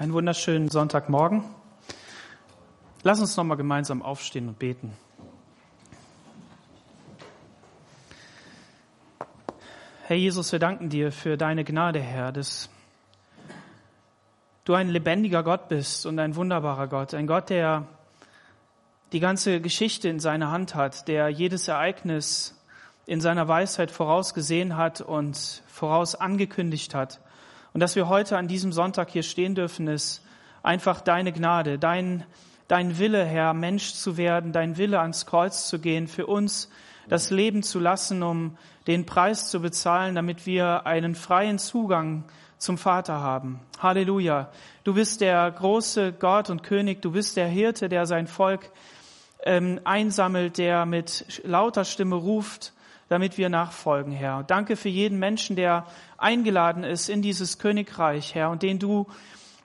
Einen wunderschönen Sonntagmorgen. Lass uns nochmal gemeinsam aufstehen und beten. Herr Jesus, wir danken dir für deine Gnade, Herr, dass du ein lebendiger Gott bist und ein wunderbarer Gott, ein Gott, der die ganze Geschichte in seiner Hand hat, der jedes Ereignis in seiner Weisheit vorausgesehen hat und voraus angekündigt hat. Und dass wir heute an diesem Sonntag hier stehen dürfen, ist einfach deine Gnade, dein, dein Wille, Herr, Mensch zu werden, dein Wille ans Kreuz zu gehen, für uns das Leben zu lassen, um den Preis zu bezahlen, damit wir einen freien Zugang zum Vater haben. Halleluja. Du bist der große Gott und König, du bist der Hirte, der sein Volk ähm, einsammelt, der mit lauter Stimme ruft, damit wir nachfolgen, Herr. Danke für jeden Menschen, der eingeladen ist in dieses Königreich, Herr, und den du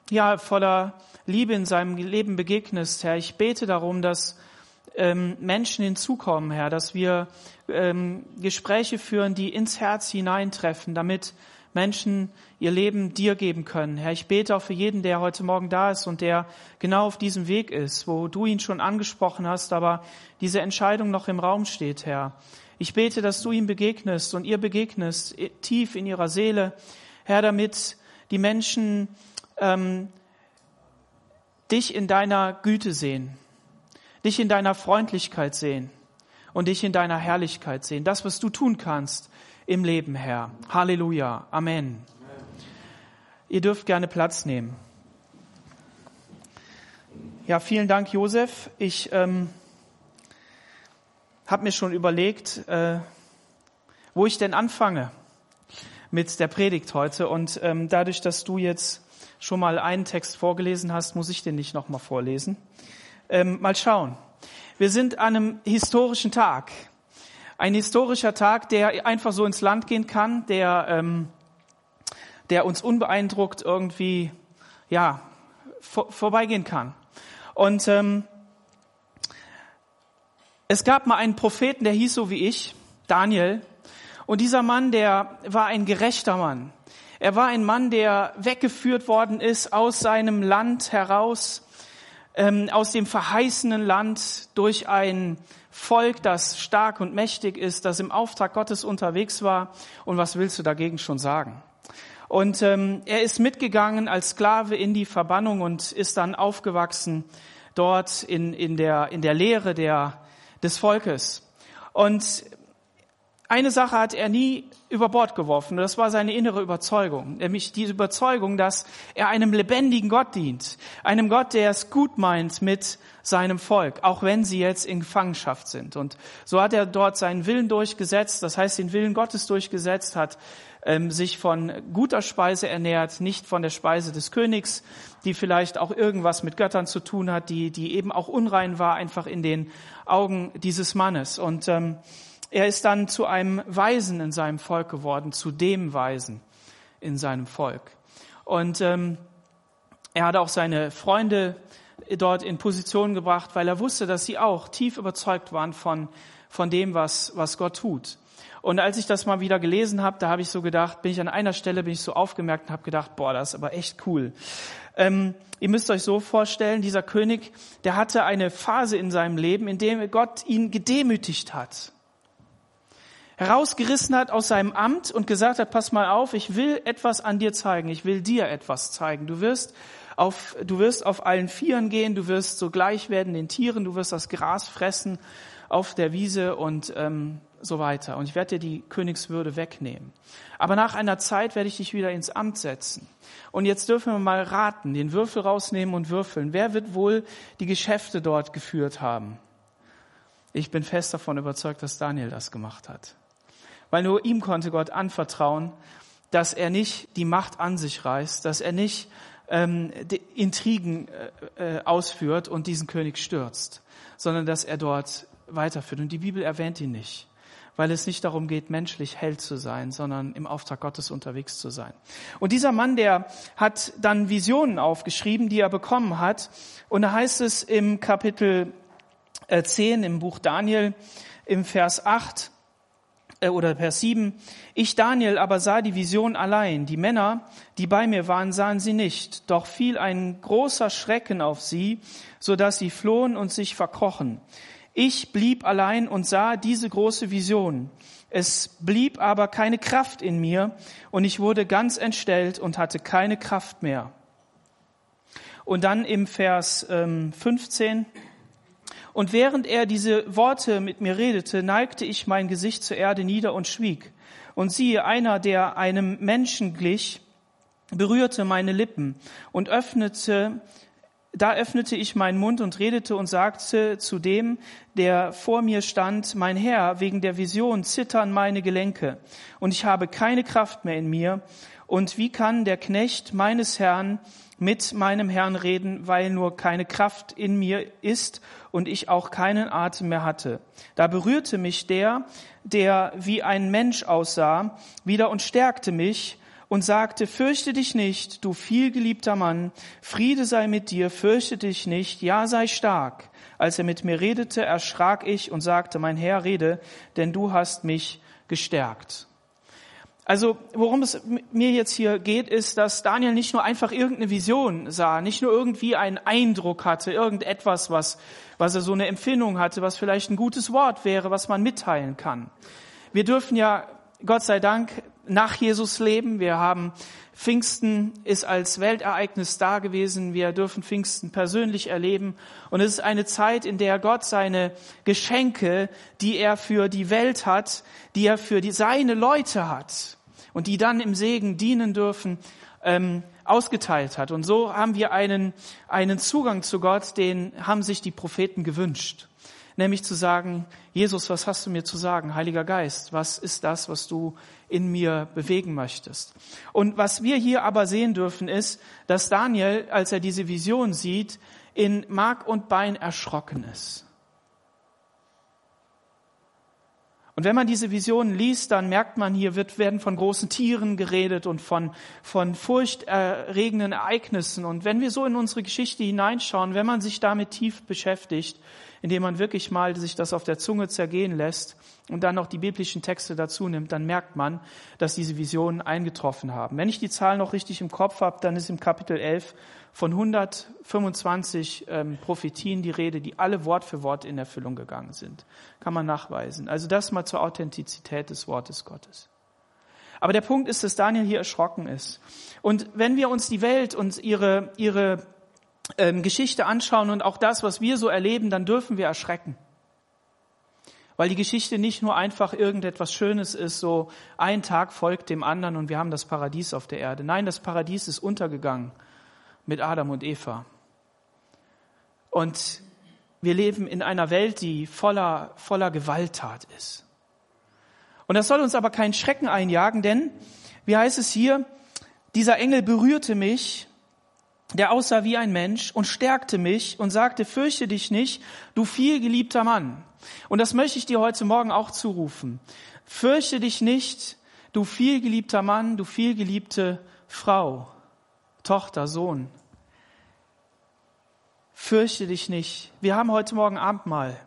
ja voller Liebe in seinem Leben begegnest, Herr. Ich bete darum, dass ähm, Menschen hinzukommen, Herr, dass wir ähm, Gespräche führen, die ins Herz hineintreffen, damit Menschen ihr Leben dir geben können. Herr, ich bete auch für jeden, der heute Morgen da ist und der genau auf diesem Weg ist, wo du ihn schon angesprochen hast, aber diese Entscheidung noch im Raum steht, Herr. Ich bete, dass du ihm begegnest und ihr begegnest tief in ihrer Seele, Herr, damit die Menschen ähm, dich in deiner Güte sehen, dich in deiner Freundlichkeit sehen und dich in deiner Herrlichkeit sehen. Das, was du tun kannst im Leben, Herr. Halleluja. Amen. Amen. Ihr dürft gerne Platz nehmen. Ja, vielen Dank, Josef. Ich ähm, habe mir schon überlegt, äh, wo ich denn anfange mit der Predigt heute. Und ähm, dadurch, dass du jetzt schon mal einen Text vorgelesen hast, muss ich den nicht nochmal vorlesen. Ähm, mal schauen. Wir sind an einem historischen Tag. Ein historischer Tag, der einfach so ins Land gehen kann, der, ähm, der uns unbeeindruckt irgendwie ja, vor, vorbeigehen kann. Und ähm, es gab mal einen Propheten, der hieß so wie ich, Daniel. Und dieser Mann, der war ein gerechter Mann. Er war ein Mann, der weggeführt worden ist aus seinem Land heraus, ähm, aus dem verheißenen Land durch ein Volk, das stark und mächtig ist, das im Auftrag Gottes unterwegs war. Und was willst du dagegen schon sagen? Und ähm, er ist mitgegangen als Sklave in die Verbannung und ist dann aufgewachsen dort in, in, der, in der Lehre der des Volkes. Und eine Sache hat er nie über Bord geworfen. Das war seine innere Überzeugung. Nämlich diese Überzeugung, dass er einem lebendigen Gott dient. Einem Gott, der es gut meint mit seinem Volk, auch wenn sie jetzt in Gefangenschaft sind. Und so hat er dort seinen Willen durchgesetzt, das heißt den Willen Gottes durchgesetzt, hat ähm, sich von guter Speise ernährt, nicht von der Speise des Königs, die vielleicht auch irgendwas mit Göttern zu tun hat, die, die eben auch unrein war, einfach in den Augen dieses Mannes. Und ähm, er ist dann zu einem Weisen in seinem Volk geworden, zu dem Weisen in seinem Volk. Und ähm, er hat auch seine Freunde dort in Position gebracht, weil er wusste, dass sie auch tief überzeugt waren von, von dem, was, was Gott tut. Und als ich das mal wieder gelesen habe, da habe ich so gedacht, bin ich an einer Stelle, bin ich so aufgemerkt und habe gedacht, boah, das ist aber echt cool. Ähm, ihr müsst euch so vorstellen, dieser König, der hatte eine Phase in seinem Leben, in dem Gott ihn gedemütigt hat. Herausgerissen hat aus seinem Amt und gesagt hat, pass mal auf, ich will etwas an dir zeigen, ich will dir etwas zeigen. Du wirst auf, du wirst auf allen Vieren gehen, du wirst so gleich werden den Tieren, du wirst das Gras fressen auf der Wiese und ähm, so weiter. Und ich werde dir die Königswürde wegnehmen. Aber nach einer Zeit werde ich dich wieder ins Amt setzen. Und jetzt dürfen wir mal raten, den Würfel rausnehmen und würfeln. Wer wird wohl die Geschäfte dort geführt haben? Ich bin fest davon überzeugt, dass Daniel das gemacht hat. Weil nur ihm konnte Gott anvertrauen, dass er nicht die Macht an sich reißt, dass er nicht ähm, Intrigen äh, äh, ausführt und diesen König stürzt, sondern dass er dort weiterführt. Und die Bibel erwähnt ihn nicht weil es nicht darum geht, menschlich hell zu sein, sondern im Auftrag Gottes unterwegs zu sein. Und dieser Mann, der hat dann Visionen aufgeschrieben, die er bekommen hat. Und da heißt es im Kapitel 10 äh, im Buch Daniel, im Vers 8, äh, oder Vers 7, ich Daniel aber sah die Vision allein, die Männer, die bei mir waren, sahen sie nicht, doch fiel ein großer Schrecken auf sie, so dass sie flohen und sich verkrochen. Ich blieb allein und sah diese große Vision. Es blieb aber keine Kraft in mir und ich wurde ganz entstellt und hatte keine Kraft mehr. Und dann im Vers ähm, 15, und während er diese Worte mit mir redete, neigte ich mein Gesicht zur Erde nieder und schwieg. Und siehe, einer, der einem Menschen glich, berührte meine Lippen und öffnete, da öffnete ich meinen Mund und redete und sagte zu dem, der vor mir stand, mein Herr, wegen der Vision zittern meine Gelenke und ich habe keine Kraft mehr in mir. Und wie kann der Knecht meines Herrn mit meinem Herrn reden, weil nur keine Kraft in mir ist und ich auch keinen Atem mehr hatte. Da berührte mich der, der wie ein Mensch aussah, wieder und stärkte mich und sagte, fürchte dich nicht, du vielgeliebter Mann, Friede sei mit dir, fürchte dich nicht, ja sei stark. Als er mit mir redete, erschrak ich und sagte, mein Herr, rede, denn du hast mich gestärkt. Also worum es mir jetzt hier geht, ist, dass Daniel nicht nur einfach irgendeine Vision sah, nicht nur irgendwie einen Eindruck hatte, irgendetwas, was, was er so eine Empfindung hatte, was vielleicht ein gutes Wort wäre, was man mitteilen kann. Wir dürfen ja, Gott sei Dank, nach Jesus leben. Wir haben Pfingsten ist als Weltereignis da gewesen. Wir dürfen Pfingsten persönlich erleben. Und es ist eine Zeit, in der Gott seine Geschenke, die er für die Welt hat, die er für die, seine Leute hat und die dann im Segen dienen dürfen, ähm, ausgeteilt hat. Und so haben wir einen, einen Zugang zu Gott, den haben sich die Propheten gewünscht nämlich zu sagen, Jesus, was hast du mir zu sagen? Heiliger Geist, was ist das, was du in mir bewegen möchtest? Und was wir hier aber sehen dürfen, ist, dass Daniel, als er diese Vision sieht, in Mark und Bein erschrocken ist. Und wenn man diese Visionen liest, dann merkt man, hier wird, werden von großen Tieren geredet und von, von furchterregenden Ereignissen. Und wenn wir so in unsere Geschichte hineinschauen, wenn man sich damit tief beschäftigt, indem man wirklich mal sich das auf der Zunge zergehen lässt und dann noch die biblischen Texte dazu nimmt, dann merkt man, dass diese Visionen eingetroffen haben. Wenn ich die Zahl noch richtig im Kopf habe, dann ist im Kapitel 11 von 125 ähm, Prophetien die Rede, die alle Wort für Wort in Erfüllung gegangen sind. Kann man nachweisen. Also das mal zur Authentizität des Wortes Gottes. Aber der Punkt ist, dass Daniel hier erschrocken ist. Und wenn wir uns die Welt und ihre, ihre ähm, Geschichte anschauen und auch das, was wir so erleben, dann dürfen wir erschrecken. Weil die Geschichte nicht nur einfach irgendetwas Schönes ist, so ein Tag folgt dem anderen und wir haben das Paradies auf der Erde. Nein, das Paradies ist untergegangen mit Adam und Eva. Und wir leben in einer Welt, die voller, voller Gewalttat ist. Und das soll uns aber keinen Schrecken einjagen, denn, wie heißt es hier, dieser Engel berührte mich der aussah wie ein Mensch und stärkte mich und sagte, fürchte dich nicht, du vielgeliebter Mann. Und das möchte ich dir heute Morgen auch zurufen. Fürchte dich nicht, du vielgeliebter Mann, du vielgeliebte Frau, Tochter, Sohn. Fürchte dich nicht. Wir haben heute Morgen Abendmahl.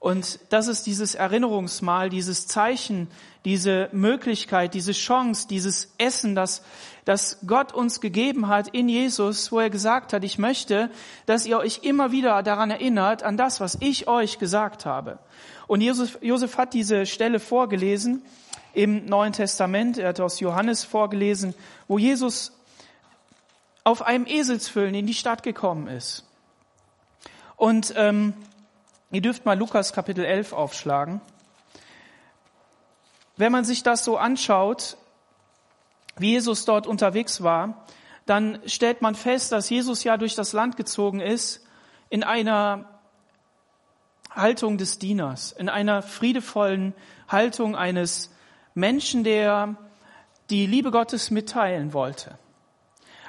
Und das ist dieses Erinnerungsmal, dieses Zeichen, diese Möglichkeit, diese Chance, dieses Essen, das, das Gott uns gegeben hat in Jesus, wo er gesagt hat, ich möchte, dass ihr euch immer wieder daran erinnert, an das, was ich euch gesagt habe. Und Josef, Josef hat diese Stelle vorgelesen im Neuen Testament, er hat aus Johannes vorgelesen, wo Jesus auf einem Eselsfüllen in die Stadt gekommen ist. Und ähm, Ihr dürft mal Lukas Kapitel 11 aufschlagen. Wenn man sich das so anschaut, wie Jesus dort unterwegs war, dann stellt man fest, dass Jesus ja durch das Land gezogen ist in einer Haltung des Dieners, in einer friedevollen Haltung eines Menschen, der die Liebe Gottes mitteilen wollte.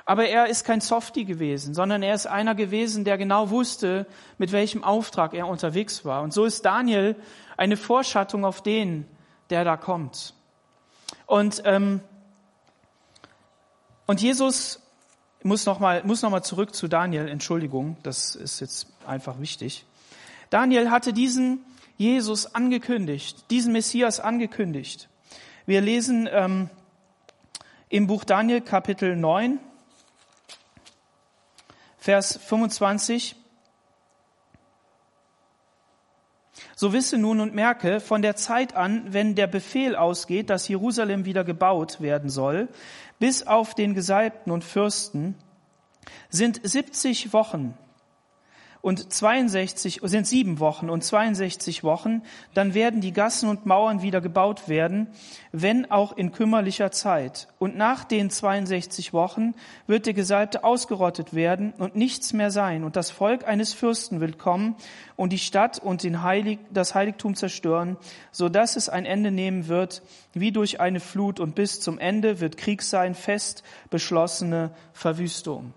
Aber er ist kein Softie gewesen, sondern er ist einer gewesen, der genau wusste, mit welchem Auftrag er unterwegs war. Und so ist Daniel eine Vorschattung auf den, der da kommt. Und, ähm, und Jesus muss nochmal muss noch zurück zu Daniel, Entschuldigung, das ist jetzt einfach wichtig. Daniel hatte diesen Jesus angekündigt, diesen Messias angekündigt. Wir lesen ähm, im Buch Daniel Kapitel 9, Vers 25. So wisse nun und merke, von der Zeit an, wenn der Befehl ausgeht, dass Jerusalem wieder gebaut werden soll, bis auf den Gesalbten und Fürsten, sind 70 Wochen und 62 sind sieben Wochen und 62 Wochen, dann werden die Gassen und Mauern wieder gebaut werden, wenn auch in kümmerlicher Zeit. Und nach den 62 Wochen wird der Gesalbte ausgerottet werden und nichts mehr sein. Und das Volk eines Fürsten will kommen und die Stadt und den Heilig, das Heiligtum zerstören, so dass es ein Ende nehmen wird, wie durch eine Flut. Und bis zum Ende wird Krieg sein, fest beschlossene Verwüstung.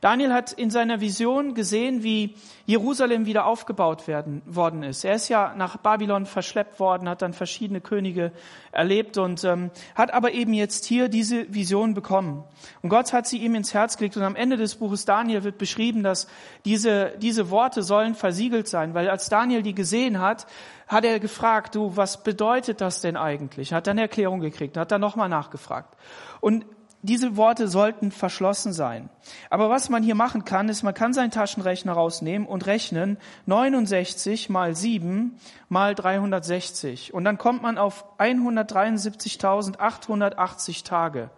Daniel hat in seiner Vision gesehen, wie Jerusalem wieder aufgebaut werden, worden ist. Er ist ja nach Babylon verschleppt worden, hat dann verschiedene Könige erlebt und ähm, hat aber eben jetzt hier diese Vision bekommen. Und Gott hat sie ihm ins Herz gelegt und am Ende des Buches Daniel wird beschrieben, dass diese, diese Worte sollen versiegelt sein, weil als Daniel die gesehen hat, hat er gefragt, du, was bedeutet das denn eigentlich? Hat dann Erklärung gekriegt, hat dann nochmal nachgefragt. Und diese Worte sollten verschlossen sein. Aber was man hier machen kann, ist, man kann seinen Taschenrechner rausnehmen und rechnen 69 mal 7 mal 360. Und dann kommt man auf 173.880 Tage.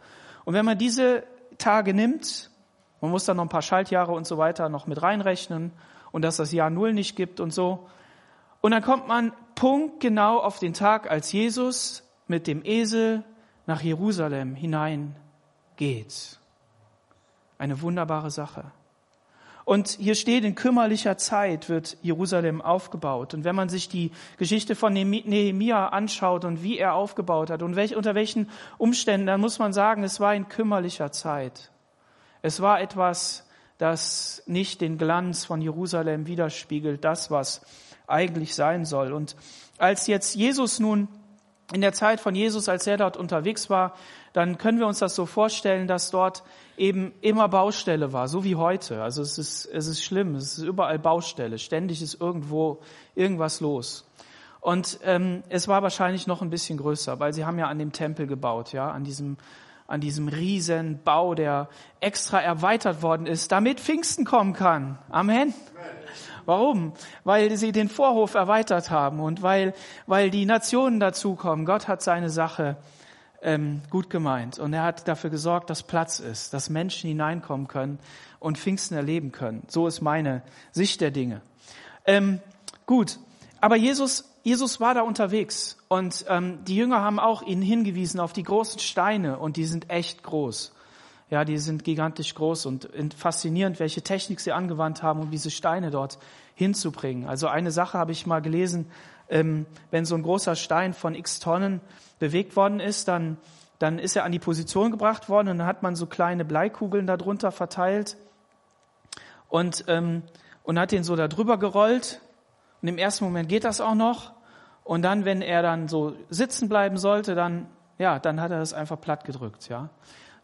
Und wenn man diese Tage nimmt, man muss dann noch ein paar Schaltjahre und so weiter noch mit reinrechnen und dass das Jahr Null nicht gibt und so. Und dann kommt man punktgenau auf den Tag, als Jesus mit dem Esel nach Jerusalem hinein geht. Eine wunderbare Sache. Und hier steht, in kümmerlicher Zeit wird Jerusalem aufgebaut. Und wenn man sich die Geschichte von Nehemia anschaut und wie er aufgebaut hat und welch, unter welchen Umständen, dann muss man sagen, es war in kümmerlicher Zeit. Es war etwas, das nicht den Glanz von Jerusalem widerspiegelt, das, was eigentlich sein soll. Und als jetzt Jesus nun, in der Zeit von Jesus, als er dort unterwegs war, dann können wir uns das so vorstellen, dass dort eben immer Baustelle war, so wie heute. Also es ist, es ist schlimm, es ist überall Baustelle, ständig ist irgendwo irgendwas los. Und ähm, es war wahrscheinlich noch ein bisschen größer, weil sie haben ja an dem Tempel gebaut, ja, an diesem an diesem riesen Bau, der extra erweitert worden ist, damit Pfingsten kommen kann. Amen. Warum? Weil sie den Vorhof erweitert haben und weil, weil die Nationen dazukommen. Gott hat seine Sache ähm, gut gemeint. Und er hat dafür gesorgt, dass Platz ist, dass Menschen hineinkommen können und Pfingsten erleben können. So ist meine Sicht der Dinge. Ähm, gut, aber Jesus, Jesus war da unterwegs und ähm, die Jünger haben auch ihn hingewiesen auf die großen Steine und die sind echt groß. Ja, die sind gigantisch groß und faszinierend, welche Technik sie angewandt haben, um diese Steine dort hinzubringen. Also eine Sache habe ich mal gelesen, ähm, wenn so ein großer Stein von x Tonnen bewegt worden ist, dann, dann ist er an die Position gebracht worden und dann hat man so kleine Bleikugeln darunter verteilt und, ähm, und hat den so da drüber gerollt. Und im ersten Moment geht das auch noch. Und dann, wenn er dann so sitzen bleiben sollte, dann, ja, dann hat er das einfach platt gedrückt, ja.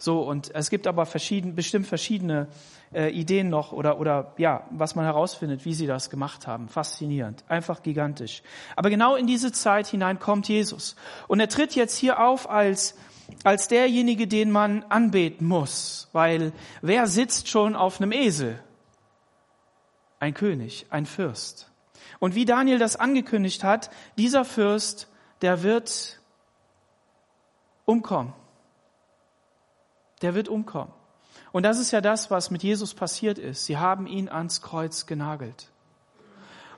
So, und es gibt aber verschieden, bestimmt verschiedene äh, Ideen noch oder, oder ja, was man herausfindet, wie sie das gemacht haben. Faszinierend, einfach gigantisch. Aber genau in diese Zeit hinein kommt Jesus. Und er tritt jetzt hier auf als, als derjenige, den man anbeten muss. Weil wer sitzt schon auf einem Esel? Ein König, ein Fürst. Und wie Daniel das angekündigt hat, dieser Fürst, der wird umkommen der wird umkommen. Und das ist ja das, was mit Jesus passiert ist. Sie haben ihn ans Kreuz genagelt.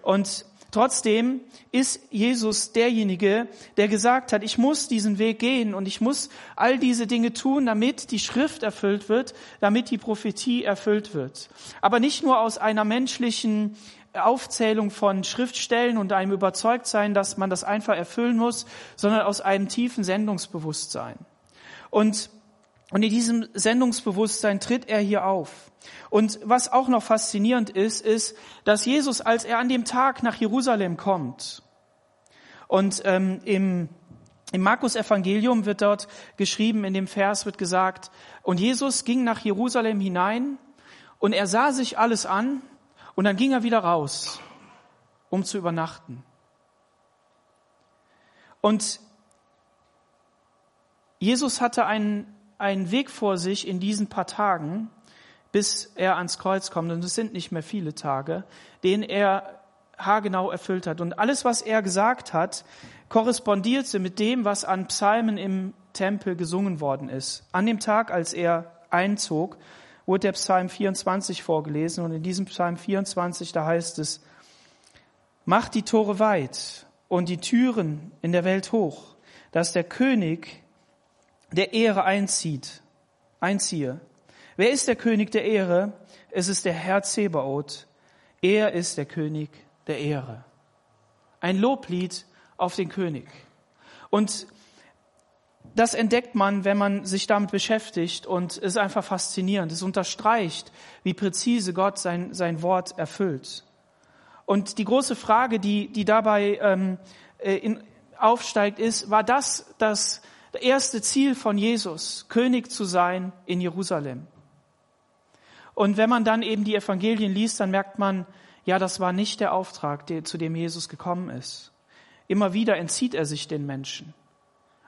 Und trotzdem ist Jesus derjenige, der gesagt hat, ich muss diesen Weg gehen und ich muss all diese Dinge tun, damit die Schrift erfüllt wird, damit die Prophetie erfüllt wird. Aber nicht nur aus einer menschlichen Aufzählung von Schriftstellen und einem Überzeugtsein, dass man das einfach erfüllen muss, sondern aus einem tiefen Sendungsbewusstsein. Und und in diesem Sendungsbewusstsein tritt er hier auf. Und was auch noch faszinierend ist, ist, dass Jesus, als er an dem Tag nach Jerusalem kommt, und ähm, im, im Markus-Evangelium wird dort geschrieben, in dem Vers wird gesagt, und Jesus ging nach Jerusalem hinein und er sah sich alles an und dann ging er wieder raus, um zu übernachten. Und Jesus hatte einen, einen Weg vor sich in diesen paar Tagen, bis er ans Kreuz kommt, und es sind nicht mehr viele Tage, den er haargenau erfüllt hat. Und alles, was er gesagt hat, korrespondierte mit dem, was an Psalmen im Tempel gesungen worden ist. An dem Tag, als er einzog, wurde der Psalm 24 vorgelesen und in diesem Psalm 24, da heißt es, Macht die Tore weit und die Türen in der Welt hoch, dass der König der Ehre einzieht, einziehe. Wer ist der König der Ehre? Es ist der Herr Zebaoth. Er ist der König der Ehre. Ein Loblied auf den König. Und das entdeckt man, wenn man sich damit beschäftigt und ist einfach faszinierend. Es unterstreicht, wie präzise Gott sein, sein Wort erfüllt. Und die große Frage, die, die dabei ähm, äh, in, aufsteigt, ist, war das das erste Ziel von Jesus, König zu sein in Jerusalem? Und wenn man dann eben die Evangelien liest, dann merkt man, ja, das war nicht der Auftrag, der, zu dem Jesus gekommen ist. Immer wieder entzieht er sich den Menschen.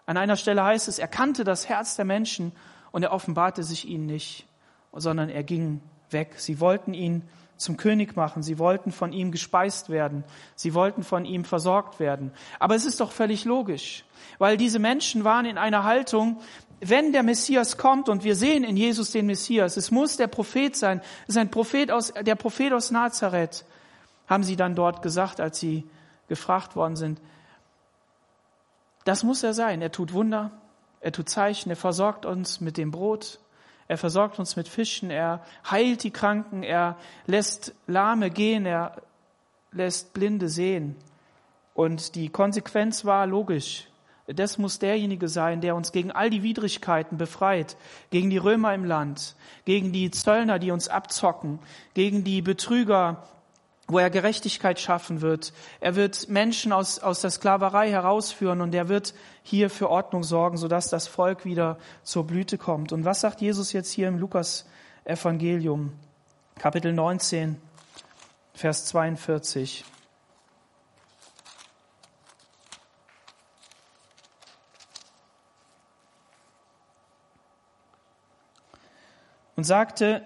An einer Stelle heißt es, er kannte das Herz der Menschen und er offenbarte sich ihnen nicht, sondern er ging weg. Sie wollten ihn zum König machen, sie wollten von ihm gespeist werden, sie wollten von ihm versorgt werden. Aber es ist doch völlig logisch, weil diese Menschen waren in einer Haltung, wenn der Messias kommt und wir sehen in Jesus den Messias, es muss der Prophet sein, es ist ein Prophet aus, der Prophet aus Nazareth, haben sie dann dort gesagt, als sie gefragt worden sind. Das muss er sein. Er tut Wunder, er tut Zeichen, er versorgt uns mit dem Brot, er versorgt uns mit Fischen, er heilt die Kranken, er lässt Lahme gehen, er lässt Blinde sehen. Und die Konsequenz war logisch. Das muss derjenige sein, der uns gegen all die Widrigkeiten befreit, gegen die Römer im Land, gegen die Zöllner, die uns abzocken, gegen die Betrüger, wo er Gerechtigkeit schaffen wird. Er wird Menschen aus, aus der Sklaverei herausführen und er wird hier für Ordnung sorgen, sodass das Volk wieder zur Blüte kommt. Und was sagt Jesus jetzt hier im Lukas Evangelium, Kapitel 19, Vers 42? und sagte,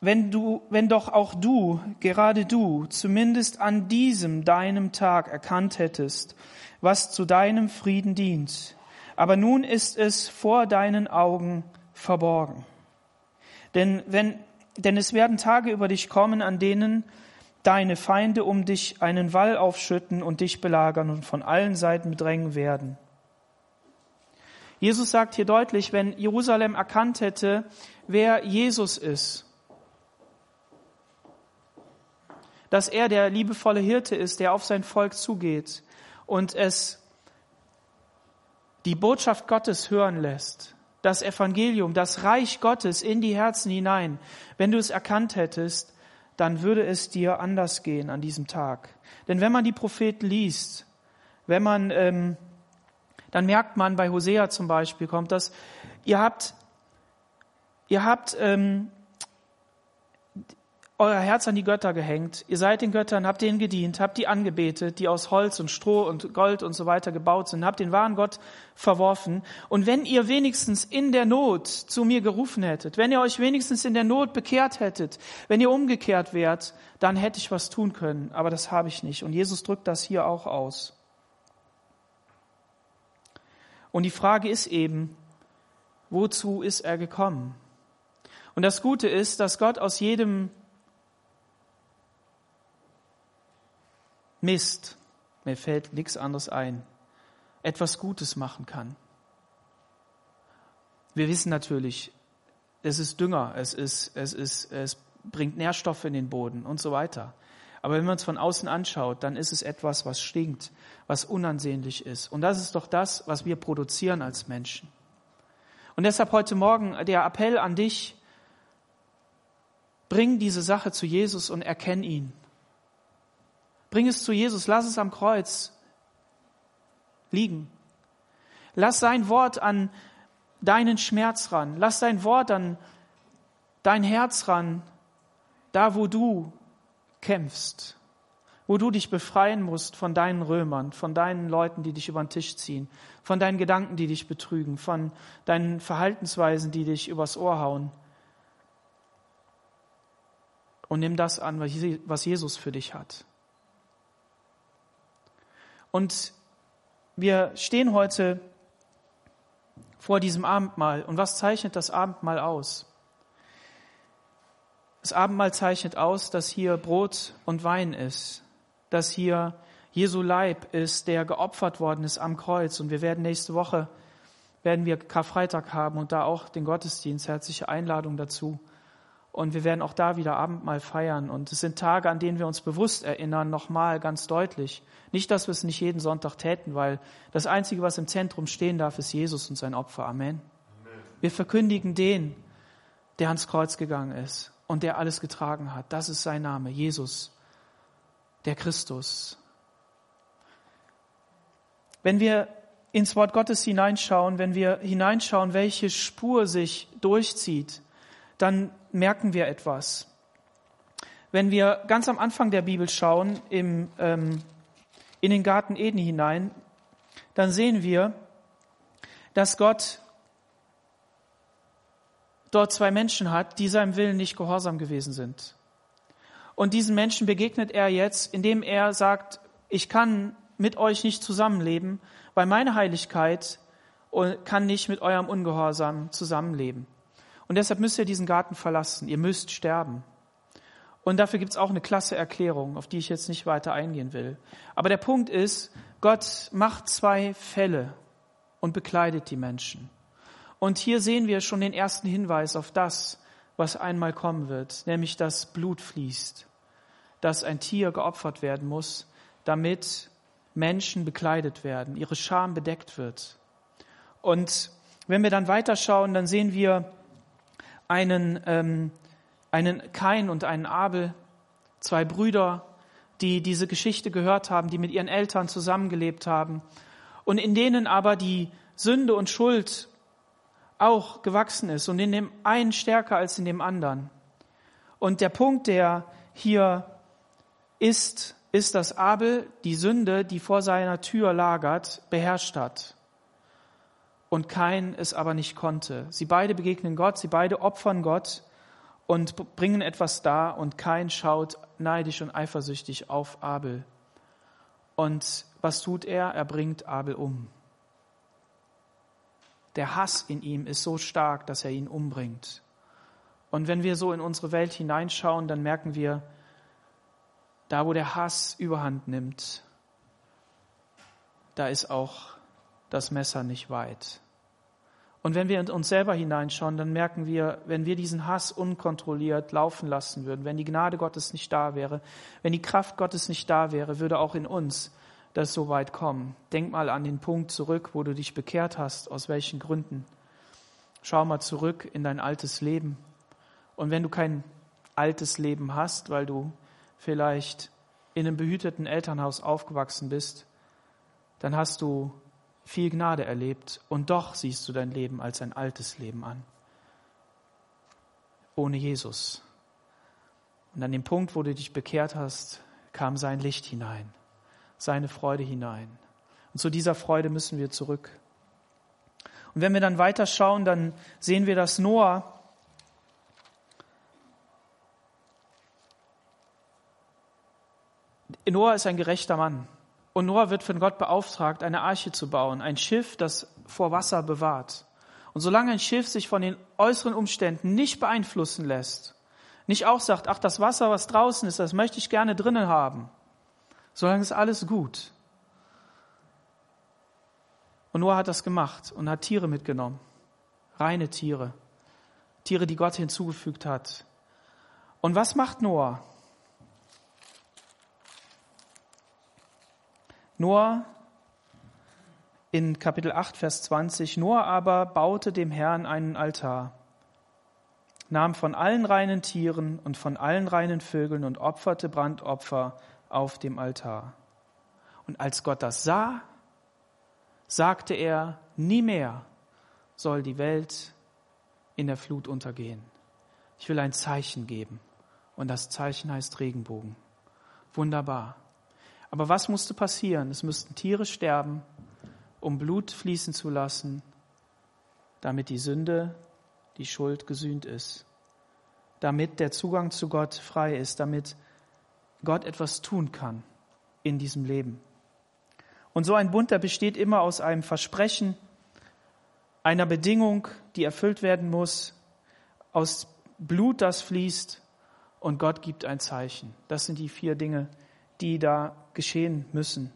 wenn du, wenn doch auch du, gerade du, zumindest an diesem deinem Tag erkannt hättest, was zu deinem Frieden dient. Aber nun ist es vor deinen Augen verborgen. Denn wenn, denn es werden Tage über dich kommen, an denen deine Feinde um dich einen Wall aufschütten und dich belagern und von allen Seiten bedrängen werden. Jesus sagt hier deutlich, wenn Jerusalem erkannt hätte, wer Jesus ist, dass er der liebevolle Hirte ist, der auf sein Volk zugeht und es die Botschaft Gottes hören lässt, das Evangelium, das Reich Gottes in die Herzen hinein. Wenn du es erkannt hättest, dann würde es dir anders gehen an diesem Tag. Denn wenn man die Propheten liest, wenn man, ähm, dann merkt man bei Hosea zum Beispiel, kommt das, ihr habt, ihr habt ähm, euer Herz an die Götter gehängt. Ihr seid den Göttern, habt denen gedient, habt die angebetet, die aus Holz und Stroh und Gold und so weiter gebaut sind, habt den wahren Gott verworfen. Und wenn ihr wenigstens in der Not zu mir gerufen hättet, wenn ihr euch wenigstens in der Not bekehrt hättet, wenn ihr umgekehrt wärt, dann hätte ich was tun können. Aber das habe ich nicht. Und Jesus drückt das hier auch aus. Und die Frage ist eben, wozu ist er gekommen? Und das Gute ist, dass Gott aus jedem Mist, mir fällt nichts anderes ein, etwas Gutes machen kann. Wir wissen natürlich, es ist Dünger, es ist, es ist, es bringt Nährstoffe in den Boden und so weiter. Aber wenn man es von außen anschaut, dann ist es etwas, was stinkt, was unansehnlich ist. Und das ist doch das, was wir produzieren als Menschen. Und deshalb heute Morgen der Appell an dich, bring diese Sache zu Jesus und erkenn ihn. Bring es zu Jesus, lass es am Kreuz liegen. Lass sein Wort an deinen Schmerz ran. Lass sein Wort an dein Herz ran, da wo du kämpfst, wo du dich befreien musst von deinen Römern, von deinen Leuten, die dich über den Tisch ziehen, von deinen Gedanken, die dich betrügen, von deinen Verhaltensweisen, die dich übers Ohr hauen. Und nimm das an, was Jesus für dich hat. Und wir stehen heute vor diesem Abendmahl. Und was zeichnet das Abendmahl aus? Das Abendmahl zeichnet aus, dass hier Brot und Wein ist, dass hier Jesu Leib ist, der geopfert worden ist am Kreuz. Und wir werden nächste Woche, werden wir Karfreitag haben und da auch den Gottesdienst, herzliche Einladung dazu. Und wir werden auch da wieder Abendmahl feiern. Und es sind Tage, an denen wir uns bewusst erinnern, nochmal ganz deutlich. Nicht, dass wir es nicht jeden Sonntag täten, weil das Einzige, was im Zentrum stehen darf, ist Jesus und sein Opfer. Amen. Amen. Wir verkündigen den, der ans Kreuz gegangen ist und der alles getragen hat. Das ist sein Name, Jesus der Christus. Wenn wir ins Wort Gottes hineinschauen, wenn wir hineinschauen, welche Spur sich durchzieht, dann merken wir etwas. Wenn wir ganz am Anfang der Bibel schauen, im, ähm, in den Garten Eden hinein, dann sehen wir, dass Gott dort zwei Menschen hat, die seinem Willen nicht gehorsam gewesen sind. Und diesen Menschen begegnet er jetzt, indem er sagt, ich kann mit euch nicht zusammenleben, weil meine Heiligkeit kann nicht mit eurem Ungehorsam zusammenleben. Und deshalb müsst ihr diesen Garten verlassen. Ihr müsst sterben. Und dafür gibt es auch eine klasse Erklärung, auf die ich jetzt nicht weiter eingehen will. Aber der Punkt ist, Gott macht zwei Fälle und bekleidet die Menschen. Und hier sehen wir schon den ersten Hinweis auf das, was einmal kommen wird, nämlich dass Blut fließt dass ein Tier geopfert werden muss, damit Menschen bekleidet werden, ihre Scham bedeckt wird. Und wenn wir dann weiterschauen, dann sehen wir einen, ähm, einen Kain und einen Abel, zwei Brüder, die diese Geschichte gehört haben, die mit ihren Eltern zusammengelebt haben und in denen aber die Sünde und Schuld auch gewachsen ist und in dem einen stärker als in dem anderen. Und der Punkt, der hier ist, ist, dass Abel die Sünde, die vor seiner Tür lagert, beherrscht hat. Und Kain es aber nicht konnte. Sie beide begegnen Gott, sie beide opfern Gott und bringen etwas dar und Kain schaut neidisch und eifersüchtig auf Abel. Und was tut er? Er bringt Abel um. Der Hass in ihm ist so stark, dass er ihn umbringt. Und wenn wir so in unsere Welt hineinschauen, dann merken wir, da, wo der Hass überhand nimmt, da ist auch das Messer nicht weit. Und wenn wir in uns selber hineinschauen, dann merken wir, wenn wir diesen Hass unkontrolliert laufen lassen würden, wenn die Gnade Gottes nicht da wäre, wenn die Kraft Gottes nicht da wäre, würde auch in uns das so weit kommen. Denk mal an den Punkt zurück, wo du dich bekehrt hast, aus welchen Gründen. Schau mal zurück in dein altes Leben. Und wenn du kein altes Leben hast, weil du vielleicht in einem behüteten Elternhaus aufgewachsen bist, dann hast du viel Gnade erlebt und doch siehst du dein Leben als ein altes Leben an. Ohne Jesus. Und an dem Punkt, wo du dich bekehrt hast, kam sein Licht hinein, seine Freude hinein. Und zu dieser Freude müssen wir zurück. Und wenn wir dann weiterschauen, dann sehen wir, dass Noah Noah ist ein gerechter Mann. Und Noah wird von Gott beauftragt, eine Arche zu bauen, ein Schiff, das vor Wasser bewahrt. Und solange ein Schiff sich von den äußeren Umständen nicht beeinflussen lässt, nicht auch sagt, ach, das Wasser, was draußen ist, das möchte ich gerne drinnen haben, solange ist alles gut. Und Noah hat das gemacht und hat Tiere mitgenommen, reine Tiere, Tiere, die Gott hinzugefügt hat. Und was macht Noah? Noah in Kapitel 8, Vers 20, Noah aber baute dem Herrn einen Altar, nahm von allen reinen Tieren und von allen reinen Vögeln und opferte Brandopfer auf dem Altar. Und als Gott das sah, sagte er, nie mehr soll die Welt in der Flut untergehen. Ich will ein Zeichen geben. Und das Zeichen heißt Regenbogen. Wunderbar. Aber was musste passieren? Es müssten Tiere sterben, um Blut fließen zu lassen, damit die Sünde, die Schuld gesühnt ist, damit der Zugang zu Gott frei ist, damit Gott etwas tun kann in diesem Leben. Und so ein Bund, der besteht immer aus einem Versprechen, einer Bedingung, die erfüllt werden muss, aus Blut, das fließt und Gott gibt ein Zeichen. Das sind die vier Dinge, die da geschehen müssen.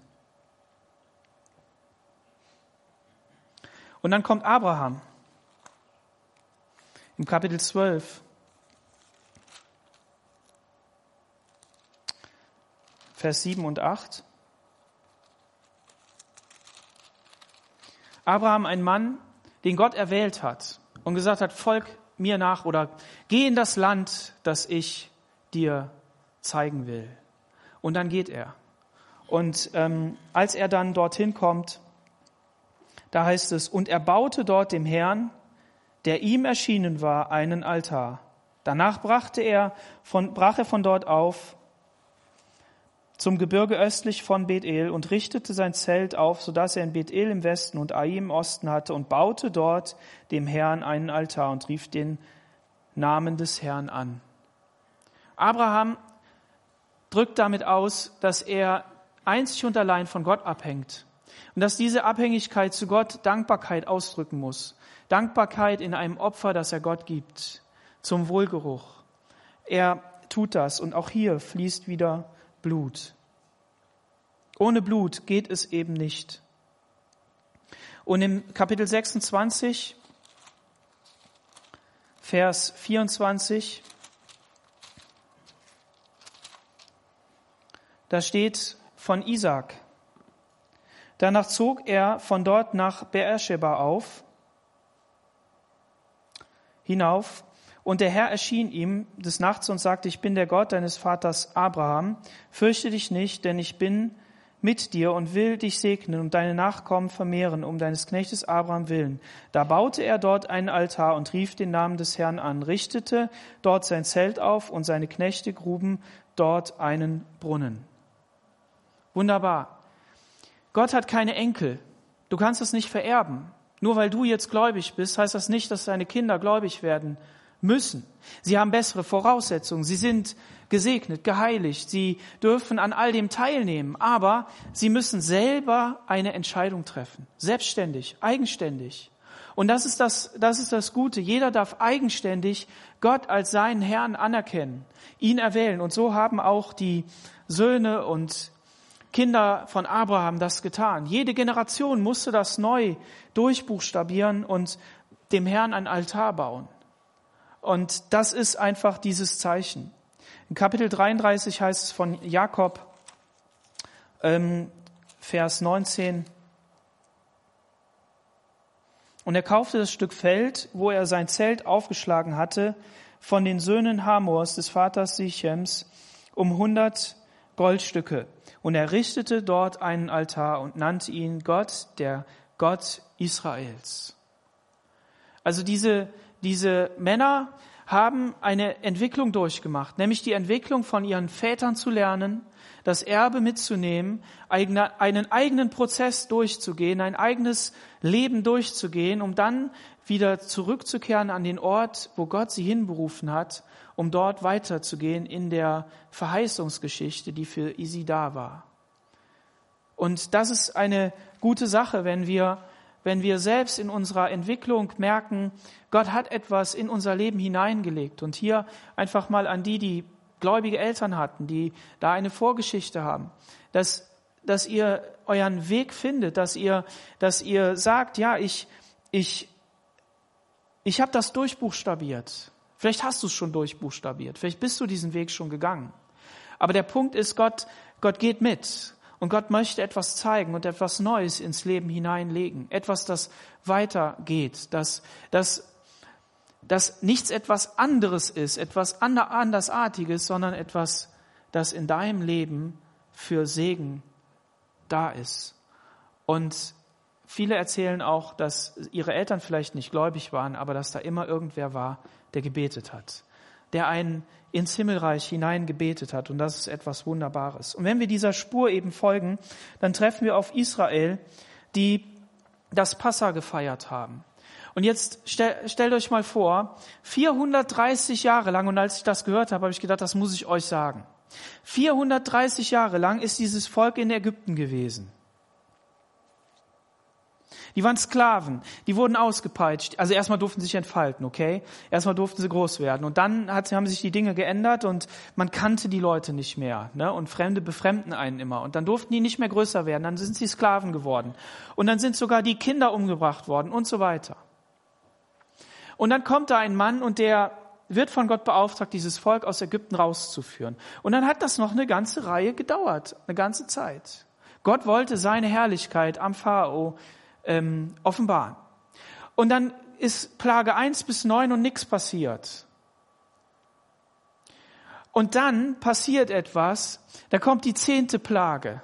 Und dann kommt Abraham im Kapitel 12. Vers 7 und 8. Abraham, ein Mann, den Gott erwählt hat und gesagt hat, folg mir nach oder geh in das Land, das ich dir zeigen will. Und dann geht er. Und ähm, als er dann dorthin kommt, da heißt es, und er baute dort dem Herrn, der ihm erschienen war, einen Altar. Danach brachte er von, brach er von dort auf zum Gebirge östlich von Bethel und richtete sein Zelt auf, so dass er in Bethel im Westen und Ai im Osten hatte und baute dort dem Herrn einen Altar und rief den Namen des Herrn an. Abraham drückt damit aus, dass er einzig und allein von Gott abhängt und dass diese Abhängigkeit zu Gott Dankbarkeit ausdrücken muss. Dankbarkeit in einem Opfer, das er Gott gibt, zum Wohlgeruch. Er tut das und auch hier fließt wieder Blut. Ohne Blut geht es eben nicht. Und im Kapitel 26, Vers 24, da steht von Isaac. Danach zog er von dort nach Beersheba auf, hinauf und der Herr erschien ihm des Nachts und sagte, ich bin der Gott deines Vaters Abraham, fürchte dich nicht, denn ich bin mit dir und will dich segnen und deine Nachkommen vermehren, um deines Knechtes Abraham willen. Da baute er dort einen Altar und rief den Namen des Herrn an, richtete dort sein Zelt auf und seine Knechte gruben dort einen Brunnen. Wunderbar. Gott hat keine Enkel. Du kannst es nicht vererben. Nur weil du jetzt gläubig bist, heißt das nicht, dass deine Kinder gläubig werden müssen. Sie haben bessere Voraussetzungen. Sie sind gesegnet, geheiligt. Sie dürfen an all dem teilnehmen. Aber sie müssen selber eine Entscheidung treffen. Selbstständig, eigenständig. Und das ist das, das ist das Gute. Jeder darf eigenständig Gott als seinen Herrn anerkennen, ihn erwählen. Und so haben auch die Söhne und Kinder von Abraham das getan. Jede Generation musste das neu durchbuchstabieren und dem Herrn ein Altar bauen. Und das ist einfach dieses Zeichen. In Kapitel 33 heißt es von Jakob, ähm, Vers 19, und er kaufte das Stück Feld, wo er sein Zelt aufgeschlagen hatte, von den Söhnen Hamors, des Vaters Sichems, um hundert Goldstücke. Und er richtete dort einen Altar und nannte ihn Gott, der Gott Israels. Also diese, diese Männer haben eine Entwicklung durchgemacht, nämlich die Entwicklung von ihren Vätern zu lernen, das Erbe mitzunehmen, einen eigenen Prozess durchzugehen, ein eigenes Leben durchzugehen, um dann wieder zurückzukehren an den Ort, wo Gott sie hinberufen hat, um dort weiterzugehen in der Verheißungsgeschichte, die für sie da war. Und das ist eine gute Sache, wenn wir wenn wir selbst in unserer Entwicklung merken, Gott hat etwas in unser Leben hineingelegt. Und hier einfach mal an die, die gläubige Eltern hatten, die da eine Vorgeschichte haben, dass, dass ihr euren Weg findet, dass ihr, dass ihr sagt, ja, ich, ich, ich habe das durchbuchstabiert. Vielleicht hast du es schon durchbuchstabiert. Vielleicht bist du diesen Weg schon gegangen. Aber der Punkt ist, Gott, Gott geht mit. Und Gott möchte etwas zeigen und etwas Neues ins Leben hineinlegen. Etwas, das weitergeht, das, das, das nichts etwas anderes ist, etwas andersartiges, sondern etwas, das in deinem Leben für Segen da ist. Und viele erzählen auch, dass ihre Eltern vielleicht nicht gläubig waren, aber dass da immer irgendwer war, der gebetet hat. der einen ins Himmelreich hineingebetet hat. Und das ist etwas Wunderbares. Und wenn wir dieser Spur eben folgen, dann treffen wir auf Israel, die das Passa gefeiert haben. Und jetzt stell, stellt euch mal vor, 430 Jahre lang, und als ich das gehört habe, habe ich gedacht, das muss ich euch sagen. 430 Jahre lang ist dieses Volk in Ägypten gewesen. Die waren Sklaven, die wurden ausgepeitscht. Also erstmal durften sie sich entfalten, okay? Erstmal durften sie groß werden. Und dann hat, haben sich die Dinge geändert und man kannte die Leute nicht mehr. Ne? Und Fremde befremden einen immer. Und dann durften die nicht mehr größer werden. Dann sind sie Sklaven geworden. Und dann sind sogar die Kinder umgebracht worden und so weiter. Und dann kommt da ein Mann und der wird von Gott beauftragt, dieses Volk aus Ägypten rauszuführen. Und dann hat das noch eine ganze Reihe gedauert, eine ganze Zeit. Gott wollte seine Herrlichkeit am Pharao ähm, offenbaren. Und dann ist Plage 1 bis 9 und nichts passiert. Und dann passiert etwas, da kommt die zehnte Plage.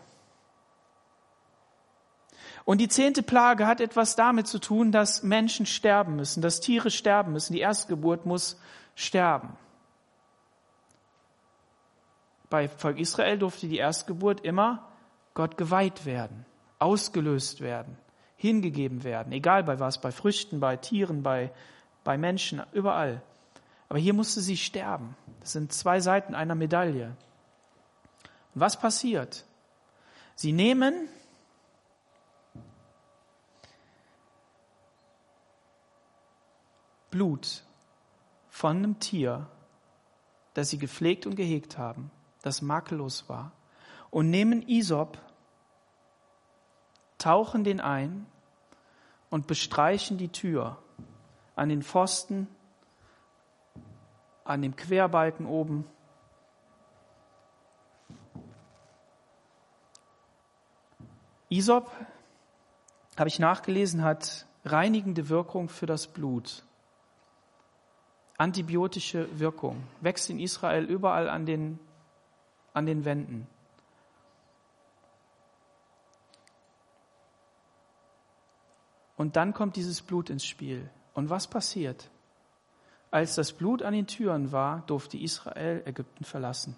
Und die zehnte Plage hat etwas damit zu tun, dass Menschen sterben müssen, dass Tiere sterben müssen. Die Erstgeburt muss sterben. Bei Volk Israel durfte die Erstgeburt immer Gott geweiht werden, ausgelöst werden, hingegeben werden, egal bei was, bei Früchten, bei Tieren, bei, bei Menschen, überall. Aber hier musste sie sterben. Das sind zwei Seiten einer Medaille. Und was passiert? Sie nehmen Blut von einem Tier, das sie gepflegt und gehegt haben, das makellos war, und nehmen Isop, tauchen den ein und bestreichen die Tür an den Pfosten, an dem Querbalken oben. Isop, habe ich nachgelesen, hat reinigende Wirkung für das Blut antibiotische Wirkung, wächst in Israel überall an den, an den Wänden. Und dann kommt dieses Blut ins Spiel. Und was passiert? Als das Blut an den Türen war, durfte Israel Ägypten verlassen.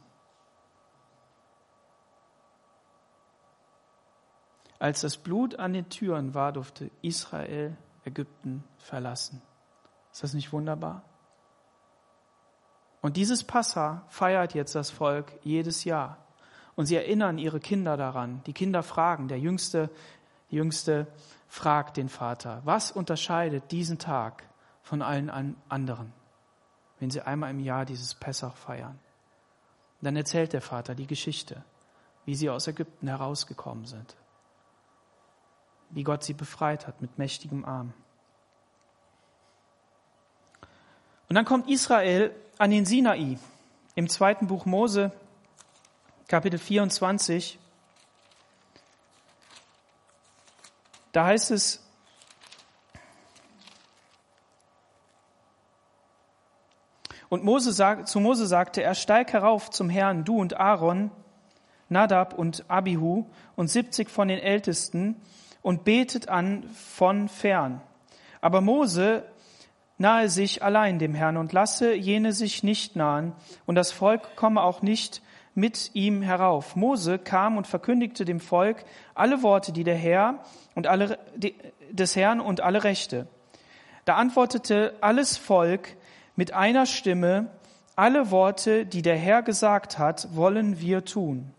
Als das Blut an den Türen war, durfte Israel Ägypten verlassen. Ist das nicht wunderbar? Und dieses Passa feiert jetzt das Volk jedes Jahr. Und sie erinnern ihre Kinder daran. Die Kinder fragen, der Jüngste, Jüngste fragt den Vater, was unterscheidet diesen Tag von allen anderen, wenn sie einmal im Jahr dieses Pessach feiern? Dann erzählt der Vater die Geschichte, wie sie aus Ägypten herausgekommen sind, wie Gott sie befreit hat mit mächtigem Arm. Und dann kommt Israel an den Sinai im zweiten Buch Mose, Kapitel 24. Da heißt es, Und Mose sagt, zu Mose sagte er, steig herauf zum Herrn, du und Aaron, Nadab und Abihu und siebzig von den Ältesten und betet an von fern. Aber Mose nahe sich allein dem Herrn und lasse jene sich nicht nahen und das Volk komme auch nicht mit ihm herauf. Mose kam und verkündigte dem Volk alle Worte, die der Herr und alle, des Herrn und alle Rechte. Da antwortete alles Volk mit einer Stimme, alle Worte, die der Herr gesagt hat, wollen wir tun.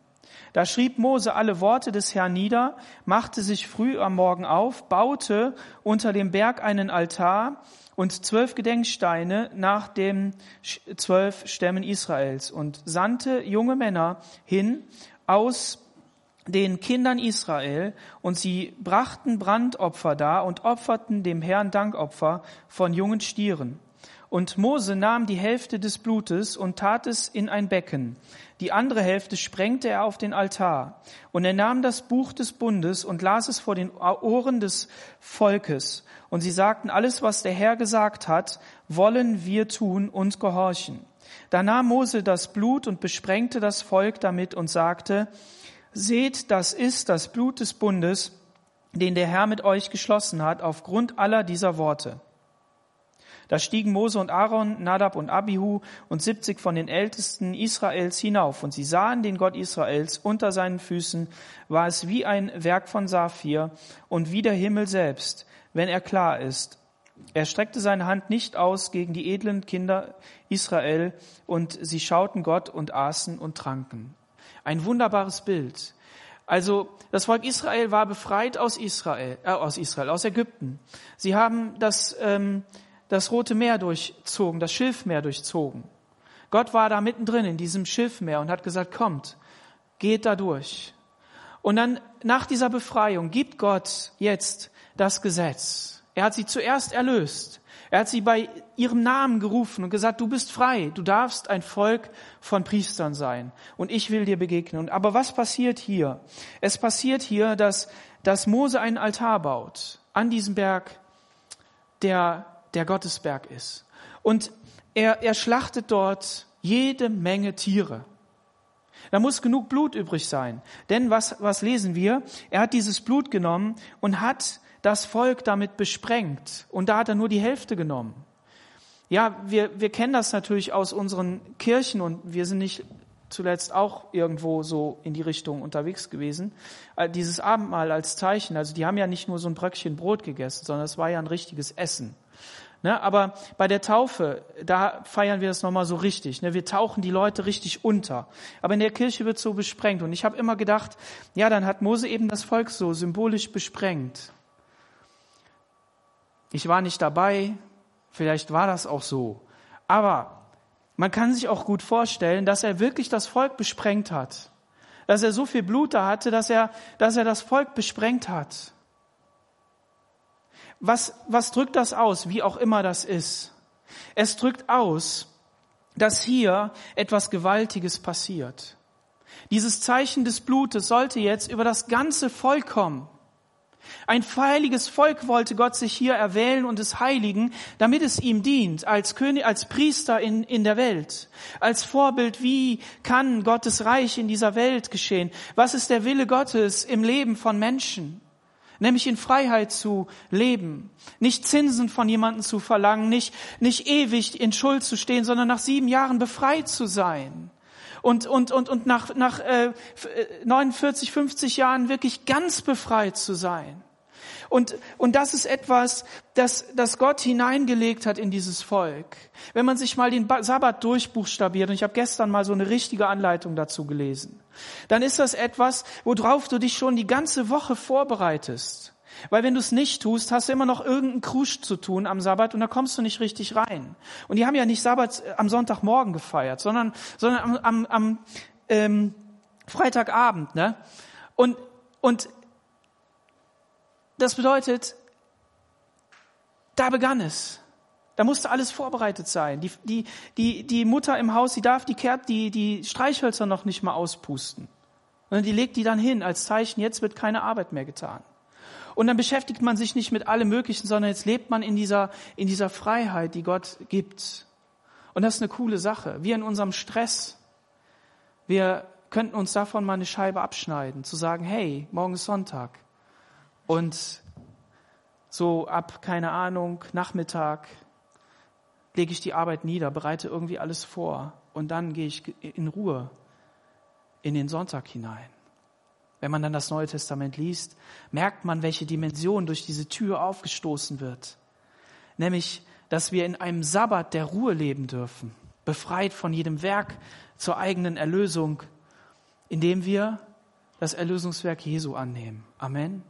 Da schrieb Mose alle Worte des Herrn nieder, machte sich früh am Morgen auf, baute unter dem Berg einen Altar und zwölf Gedenksteine nach den zwölf Stämmen Israels und sandte junge Männer hin aus den Kindern Israel und sie brachten Brandopfer dar und opferten dem Herrn Dankopfer von jungen Stieren. Und Mose nahm die Hälfte des Blutes und tat es in ein Becken. Die andere Hälfte sprengte er auf den Altar. Und er nahm das Buch des Bundes und las es vor den Ohren des Volkes. Und sie sagten, alles, was der Herr gesagt hat, wollen wir tun und gehorchen. Da nahm Mose das Blut und besprengte das Volk damit und sagte, seht, das ist das Blut des Bundes, den der Herr mit euch geschlossen hat, aufgrund aller dieser Worte. Da stiegen Mose und Aaron, Nadab und Abihu und 70 von den Ältesten Israels hinauf und sie sahen den Gott Israels. Unter seinen Füßen war es wie ein Werk von Saphir und wie der Himmel selbst, wenn er klar ist. Er streckte seine Hand nicht aus gegen die edlen Kinder Israel und sie schauten Gott und aßen und tranken. Ein wunderbares Bild. Also das Volk Israel war befreit aus Israel, äh, aus Israel, aus Ägypten. Sie haben das, ähm, das Rote Meer durchzogen, das Schilfmeer durchzogen. Gott war da mittendrin in diesem Schilfmeer und hat gesagt, kommt, geht da durch. Und dann nach dieser Befreiung gibt Gott jetzt das Gesetz. Er hat sie zuerst erlöst. Er hat sie bei ihrem Namen gerufen und gesagt, du bist frei, du darfst ein Volk von Priestern sein und ich will dir begegnen. Aber was passiert hier? Es passiert hier, dass, dass Mose einen Altar baut an diesem Berg, der der Gottesberg ist. Und er, er schlachtet dort jede Menge Tiere. Da muss genug Blut übrig sein. Denn was, was lesen wir? Er hat dieses Blut genommen und hat das Volk damit besprengt. Und da hat er nur die Hälfte genommen. Ja, wir, wir kennen das natürlich aus unseren Kirchen und wir sind nicht zuletzt auch irgendwo so in die Richtung unterwegs gewesen. Äh, dieses Abendmahl als Zeichen, also die haben ja nicht nur so ein Bröckchen Brot gegessen, sondern es war ja ein richtiges Essen. Ne, aber bei der Taufe, da feiern wir das nochmal so richtig. Ne, wir tauchen die Leute richtig unter. Aber in der Kirche wird so besprengt. Und ich habe immer gedacht, ja, dann hat Mose eben das Volk so symbolisch besprengt. Ich war nicht dabei, vielleicht war das auch so. Aber man kann sich auch gut vorstellen, dass er wirklich das Volk besprengt hat. Dass er so viel Blut da hatte, dass er, dass er das Volk besprengt hat. Was, was drückt das aus, wie auch immer das ist? Es drückt aus, dass hier etwas Gewaltiges passiert. Dieses Zeichen des Blutes sollte jetzt über das ganze Volk kommen. Ein heiliges Volk wollte Gott sich hier erwählen und es heiligen, damit es ihm dient, als König, als Priester in, in der Welt, als Vorbild, wie kann Gottes Reich in dieser Welt geschehen? Was ist der Wille Gottes im Leben von Menschen? Nämlich in Freiheit zu leben, nicht Zinsen von jemandem zu verlangen, nicht, nicht ewig in Schuld zu stehen, sondern nach sieben Jahren befreit zu sein und, und, und, und nach, nach äh, 49, 50 Jahren wirklich ganz befreit zu sein. Und, und das ist etwas, das, das Gott hineingelegt hat in dieses Volk. Wenn man sich mal den Sabbat durchbuchstabiert, und ich habe gestern mal so eine richtige Anleitung dazu gelesen, dann ist das etwas, worauf du dich schon die ganze Woche vorbereitest. Weil wenn du es nicht tust, hast du immer noch irgendeinen Krusch zu tun am Sabbat und da kommst du nicht richtig rein. Und die haben ja nicht Sabbat am Sonntagmorgen gefeiert, sondern, sondern am, am, am ähm, Freitagabend. Ne? Und, und das bedeutet, da begann es. Da musste alles vorbereitet sein. Die, die, die, die Mutter im Haus, die darf die, Kehrt, die, die Streichhölzer noch nicht mal auspusten. Sondern die legt die dann hin als Zeichen, jetzt wird keine Arbeit mehr getan. Und dann beschäftigt man sich nicht mit allem Möglichen, sondern jetzt lebt man in dieser, in dieser Freiheit, die Gott gibt. Und das ist eine coole Sache. Wir in unserem Stress, wir könnten uns davon mal eine Scheibe abschneiden, zu sagen, hey, morgen ist Sonntag. Und so ab, keine Ahnung, Nachmittag lege ich die Arbeit nieder, bereite irgendwie alles vor und dann gehe ich in Ruhe in den Sonntag hinein. Wenn man dann das Neue Testament liest, merkt man, welche Dimension durch diese Tür aufgestoßen wird. Nämlich, dass wir in einem Sabbat der Ruhe leben dürfen, befreit von jedem Werk zur eigenen Erlösung, indem wir das Erlösungswerk Jesu annehmen. Amen.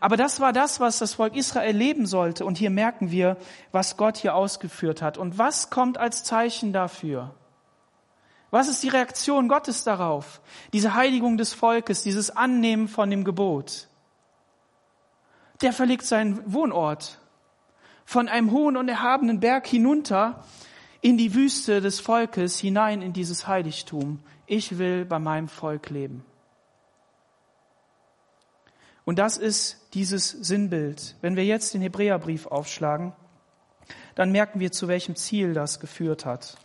Aber das war das, was das Volk Israel leben sollte. Und hier merken wir, was Gott hier ausgeführt hat. Und was kommt als Zeichen dafür? Was ist die Reaktion Gottes darauf? Diese Heiligung des Volkes, dieses Annehmen von dem Gebot. Der verlegt seinen Wohnort von einem hohen und erhabenen Berg hinunter in die Wüste des Volkes hinein in dieses Heiligtum. Ich will bei meinem Volk leben. Und das ist dieses Sinnbild. Wenn wir jetzt den Hebräerbrief aufschlagen, dann merken wir, zu welchem Ziel das geführt hat.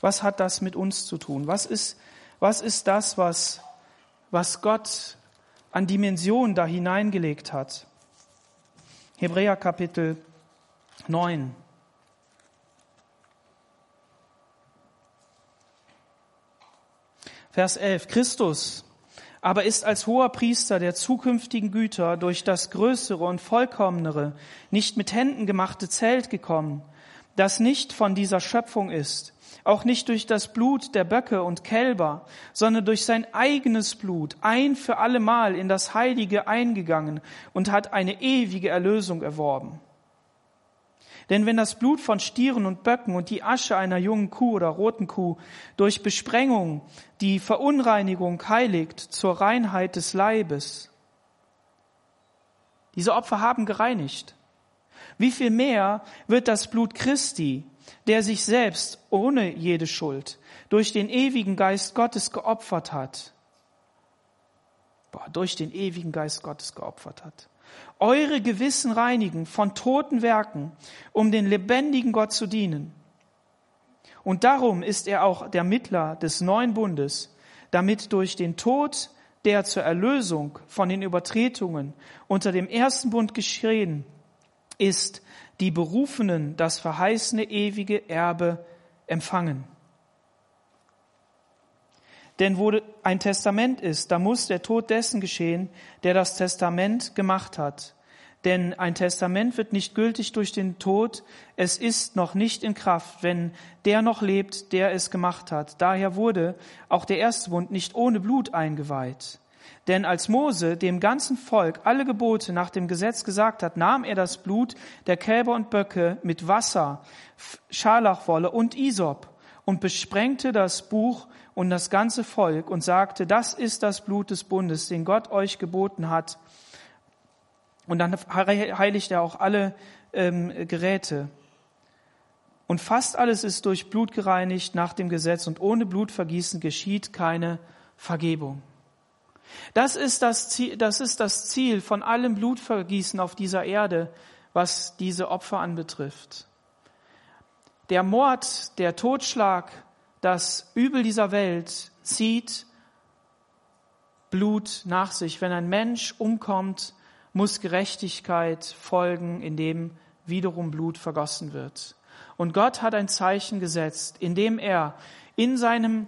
Was hat das mit uns zu tun? Was ist, was ist das, was, was Gott an Dimension da hineingelegt hat? Hebräer Kapitel 9. Vers 11. Christus aber ist als hoher Priester der zukünftigen Güter durch das größere und vollkommenere, nicht mit Händen gemachte Zelt gekommen, das nicht von dieser Schöpfung ist, auch nicht durch das Blut der Böcke und Kälber, sondern durch sein eigenes Blut ein für allemal in das Heilige eingegangen und hat eine ewige Erlösung erworben. Denn wenn das Blut von Stieren und Böcken und die Asche einer jungen Kuh oder roten Kuh durch Besprengung die Verunreinigung heiligt zur Reinheit des Leibes, diese Opfer haben gereinigt. Wie viel mehr wird das Blut Christi, der sich selbst ohne jede Schuld durch den ewigen Geist Gottes geopfert hat, boah, durch den ewigen Geist Gottes geopfert hat, eure Gewissen reinigen von toten Werken, um den lebendigen Gott zu dienen. Und darum ist er auch der Mittler des neuen Bundes, damit durch den Tod, der zur Erlösung von den Übertretungen unter dem ersten Bund geschehen ist, die Berufenen das verheißene ewige Erbe empfangen. Denn wo ein Testament ist, da muss der Tod dessen geschehen, der das Testament gemacht hat. Denn ein Testament wird nicht gültig durch den Tod, es ist noch nicht in Kraft, wenn der noch lebt, der es gemacht hat. Daher wurde auch der erste Bund nicht ohne Blut eingeweiht. Denn als Mose dem ganzen Volk alle Gebote nach dem Gesetz gesagt hat, nahm er das Blut der Kälber und Böcke mit Wasser, Scharlachwolle und Isop und besprengte das Buch und das ganze Volk und sagte, das ist das Blut des Bundes, den Gott euch geboten hat. Und dann heiligt er auch alle ähm, Geräte. Und fast alles ist durch Blut gereinigt nach dem Gesetz und ohne Blutvergießen geschieht keine Vergebung. Das ist das Ziel, das ist das Ziel von allem Blutvergießen auf dieser Erde, was diese Opfer anbetrifft. Der Mord, der Totschlag, das Übel dieser Welt zieht Blut nach sich. Wenn ein Mensch umkommt, muss Gerechtigkeit folgen, indem wiederum Blut vergossen wird. Und Gott hat ein Zeichen gesetzt, indem er in seinem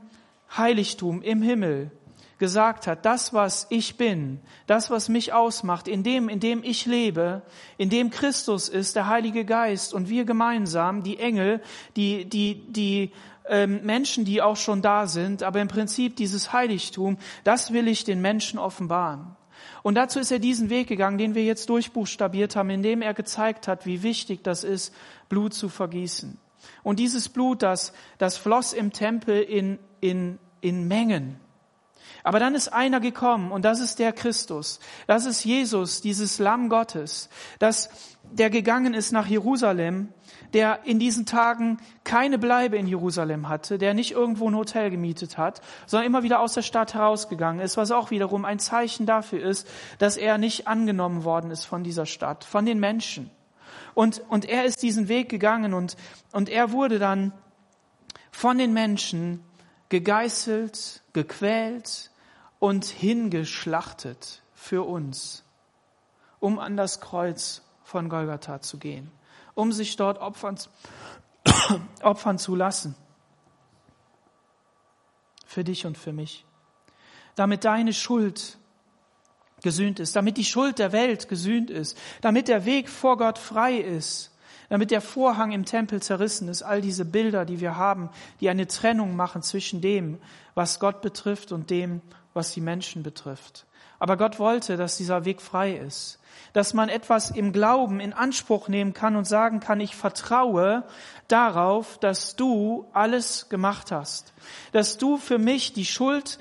Heiligtum im Himmel gesagt hat, das, was ich bin, das, was mich ausmacht, in dem, in dem ich lebe, in dem Christus ist, der Heilige Geist und wir gemeinsam, die Engel, die, die, die ähm, Menschen, die auch schon da sind, aber im Prinzip dieses Heiligtum, das will ich den Menschen offenbaren. Und dazu ist er diesen Weg gegangen, den wir jetzt durchbuchstabiert haben, indem er gezeigt hat, wie wichtig das ist, Blut zu vergießen. Und dieses Blut, das, das floss im Tempel in, in, in Mengen. Aber dann ist einer gekommen und das ist der Christus. Das ist Jesus, dieses Lamm Gottes, das, der gegangen ist nach Jerusalem der in diesen Tagen keine Bleibe in Jerusalem hatte, der nicht irgendwo ein Hotel gemietet hat, sondern immer wieder aus der Stadt herausgegangen ist, was auch wiederum ein Zeichen dafür ist, dass er nicht angenommen worden ist von dieser Stadt, von den Menschen. Und, und er ist diesen Weg gegangen und, und er wurde dann von den Menschen gegeißelt, gequält und hingeschlachtet für uns, um an das Kreuz von Golgatha zu gehen um sich dort opfern, opfern zu lassen. Für dich und für mich. Damit deine Schuld gesühnt ist, damit die Schuld der Welt gesühnt ist, damit der Weg vor Gott frei ist, damit der Vorhang im Tempel zerrissen ist, all diese Bilder, die wir haben, die eine Trennung machen zwischen dem, was Gott betrifft und dem, was die Menschen betrifft. Aber Gott wollte, dass dieser Weg frei ist, dass man etwas im Glauben in Anspruch nehmen kann und sagen kann, ich vertraue darauf, dass du alles gemacht hast, dass du für mich die Schuld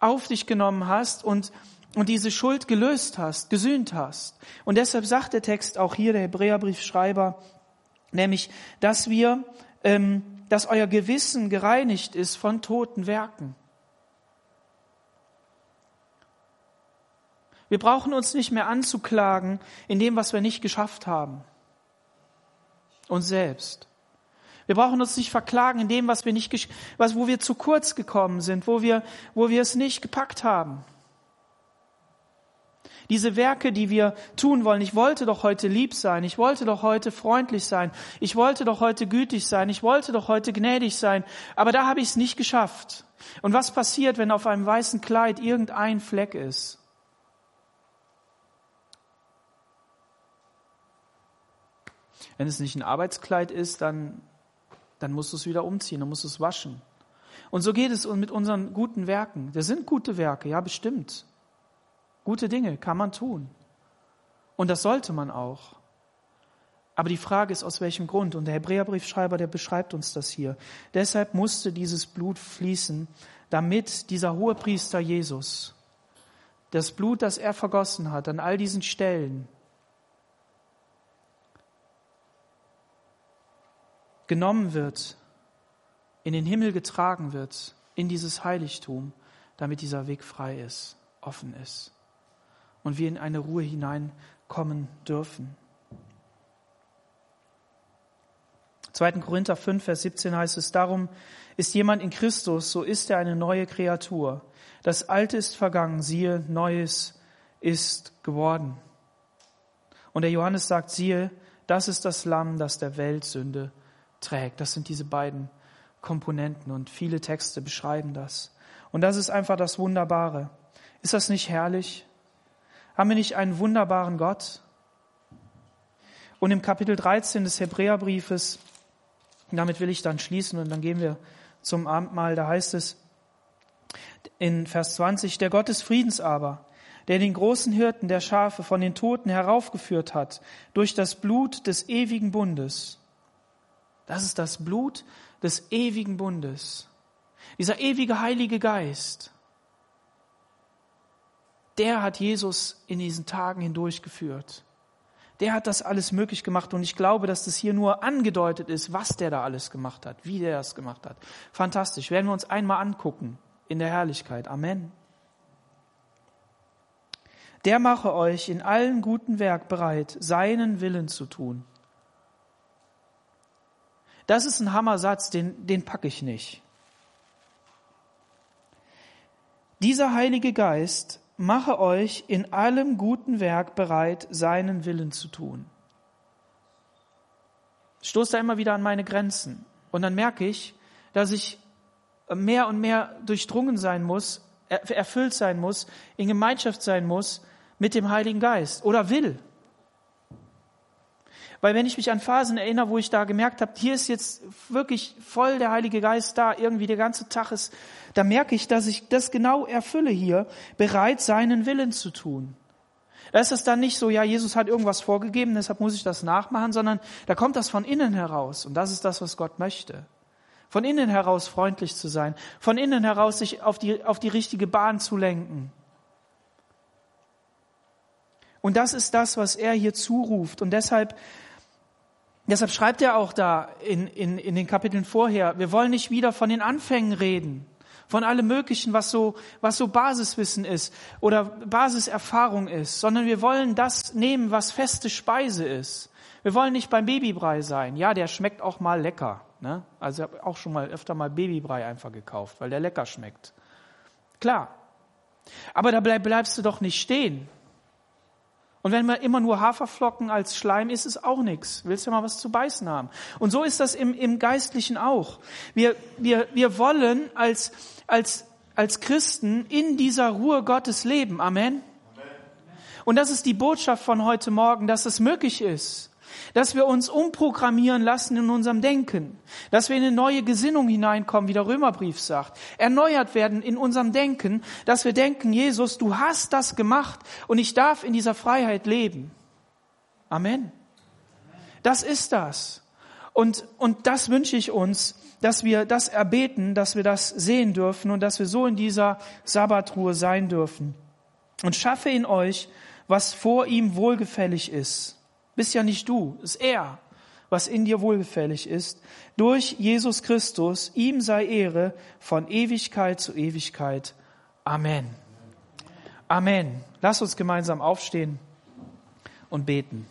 auf dich genommen hast und und diese Schuld gelöst hast, gesühnt hast. Und deshalb sagt der Text auch hier, der Hebräerbriefschreiber, nämlich, dass wir, ähm, dass euer Gewissen gereinigt ist von toten Werken. Wir brauchen uns nicht mehr anzuklagen in dem, was wir nicht geschafft haben. Uns selbst. Wir brauchen uns nicht verklagen in dem, was wir nicht, was, wo wir zu kurz gekommen sind, wo wir, wo wir es nicht gepackt haben. Diese Werke, die wir tun wollen. Ich wollte doch heute lieb sein. Ich wollte doch heute freundlich sein. Ich wollte doch heute gütig sein. Ich wollte doch heute gnädig sein. Aber da habe ich es nicht geschafft. Und was passiert, wenn auf einem weißen Kleid irgendein Fleck ist? Wenn es nicht ein Arbeitskleid ist, dann, dann musst du es wieder umziehen, dann musst du es waschen. Und so geht es mit unseren guten Werken. Das sind gute Werke, ja bestimmt. Gute Dinge kann man tun. Und das sollte man auch. Aber die Frage ist, aus welchem Grund? Und der Hebräerbriefschreiber, der beschreibt uns das hier. Deshalb musste dieses Blut fließen, damit dieser hohe Priester Jesus, das Blut, das er vergossen hat an all diesen Stellen, genommen wird in den Himmel getragen wird, in dieses Heiligtum, damit dieser Weg frei ist, offen ist und wir in eine Ruhe hineinkommen dürfen. 2. Korinther 5, Vers 17 heißt es, darum ist jemand in Christus, so ist er eine neue Kreatur. Das Alte ist vergangen, siehe, Neues ist geworden. Und der Johannes sagt, siehe, das ist das Lamm, das der Welt Sünde trägt. Das sind diese beiden Komponenten und viele Texte beschreiben das. Und das ist einfach das Wunderbare. Ist das nicht herrlich? Haben wir nicht einen wunderbaren Gott? Und im Kapitel 13 des Hebräerbriefes, damit will ich dann schließen und dann gehen wir zum Abendmahl, da heißt es in Vers 20, der Gott des Friedens aber, der den großen Hirten der Schafe von den Toten heraufgeführt hat durch das Blut des ewigen Bundes. Das ist das Blut des ewigen Bundes. Dieser ewige Heilige Geist, der hat Jesus in diesen Tagen hindurchgeführt. Der hat das alles möglich gemacht und ich glaube, dass das hier nur angedeutet ist, was der da alles gemacht hat, wie der das gemacht hat. Fantastisch. Werden wir uns einmal angucken in der Herrlichkeit. Amen. Der mache euch in allen guten Werk bereit, seinen Willen zu tun. Das ist ein Hammersatz, den, den packe ich nicht. Dieser Heilige Geist mache euch in allem guten Werk bereit, seinen Willen zu tun. Ich stoße da immer wieder an meine Grenzen. Und dann merke ich, dass ich mehr und mehr durchdrungen sein muss, erfüllt sein muss, in Gemeinschaft sein muss mit dem Heiligen Geist oder will. Weil wenn ich mich an Phasen erinnere, wo ich da gemerkt habe, hier ist jetzt wirklich voll der Heilige Geist da, irgendwie der ganze Tag ist, da merke ich, dass ich das genau erfülle hier, bereit seinen Willen zu tun. Da ist es dann nicht so, ja, Jesus hat irgendwas vorgegeben, deshalb muss ich das nachmachen, sondern da kommt das von innen heraus. Und das ist das, was Gott möchte. Von innen heraus freundlich zu sein, von innen heraus sich auf die, auf die richtige Bahn zu lenken. Und das ist das, was er hier zuruft. Und deshalb Deshalb schreibt er auch da in, in, in den Kapiteln vorher, wir wollen nicht wieder von den Anfängen reden, von allem Möglichen, was so, was so Basiswissen ist oder Basiserfahrung ist, sondern wir wollen das nehmen, was feste Speise ist. Wir wollen nicht beim Babybrei sein. Ja, der schmeckt auch mal lecker. Ne? Also ich habe auch schon mal öfter mal Babybrei einfach gekauft, weil der lecker schmeckt. Klar. Aber da bleib, bleibst du doch nicht stehen. Und wenn man immer nur Haferflocken als Schleim ist, ist auch nichts. Willst du mal was zu beißen haben? Und so ist das im, im Geistlichen auch. Wir, wir, wir wollen als, als, als Christen in dieser Ruhe Gottes leben. Amen. Und das ist die Botschaft von heute Morgen, dass es möglich ist dass wir uns umprogrammieren lassen in unserem Denken, dass wir in eine neue Gesinnung hineinkommen, wie der Römerbrief sagt, erneuert werden in unserem Denken, dass wir denken, Jesus, du hast das gemacht und ich darf in dieser Freiheit leben. Amen. Das ist das. Und, und das wünsche ich uns, dass wir das erbeten, dass wir das sehen dürfen und dass wir so in dieser Sabbatruhe sein dürfen. Und schaffe in euch, was vor ihm wohlgefällig ist. Bist ja nicht du, ist er, was in dir wohlgefällig ist. Durch Jesus Christus, ihm sei Ehre von Ewigkeit zu Ewigkeit. Amen. Amen. Lass uns gemeinsam aufstehen und beten.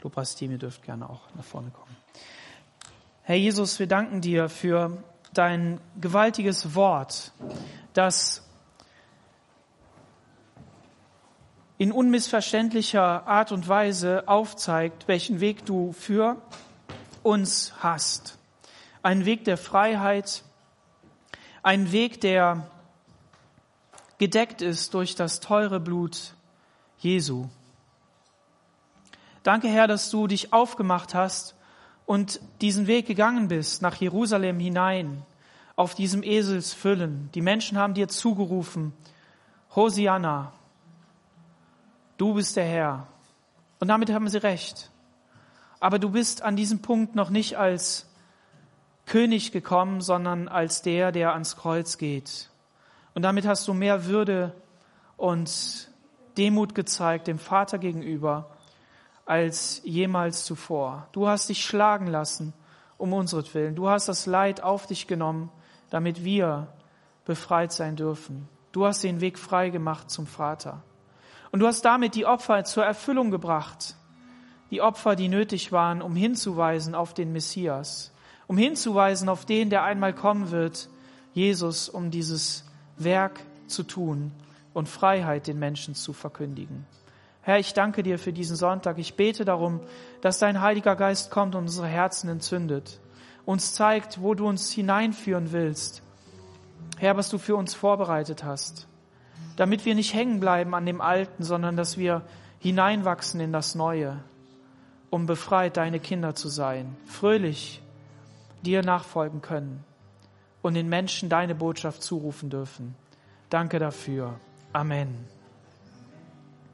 Lobpreisteam, ihr dürft gerne auch nach vorne kommen. Herr Jesus, wir danken dir für dein gewaltiges Wort, das in unmissverständlicher Art und Weise aufzeigt, welchen Weg du für uns hast. Ein Weg der Freiheit, ein Weg, der gedeckt ist durch das teure Blut Jesu. Danke, Herr, dass du dich aufgemacht hast und diesen Weg gegangen bist nach Jerusalem hinein, auf diesem Eselsfüllen. Die Menschen haben dir zugerufen, Hosianna, du bist der Herr. Und damit haben sie recht. Aber du bist an diesem Punkt noch nicht als König gekommen, sondern als der, der ans Kreuz geht. Und damit hast du mehr Würde und Demut gezeigt dem Vater gegenüber als jemals zuvor. Du hast dich schlagen lassen um unseretwillen. Du hast das Leid auf dich genommen, damit wir befreit sein dürfen. Du hast den Weg frei gemacht zum Vater. Und du hast damit die Opfer zur Erfüllung gebracht. Die Opfer, die nötig waren, um hinzuweisen auf den Messias, um hinzuweisen auf den, der einmal kommen wird, Jesus, um dieses Werk zu tun und Freiheit den Menschen zu verkündigen. Herr, ich danke dir für diesen Sonntag. Ich bete darum, dass dein Heiliger Geist kommt und unsere Herzen entzündet, uns zeigt, wo du uns hineinführen willst. Herr, was du für uns vorbereitet hast damit wir nicht hängen bleiben an dem Alten, sondern dass wir hineinwachsen in das Neue, um befreit deine Kinder zu sein, fröhlich dir nachfolgen können und den Menschen deine Botschaft zurufen dürfen. Danke dafür. Amen.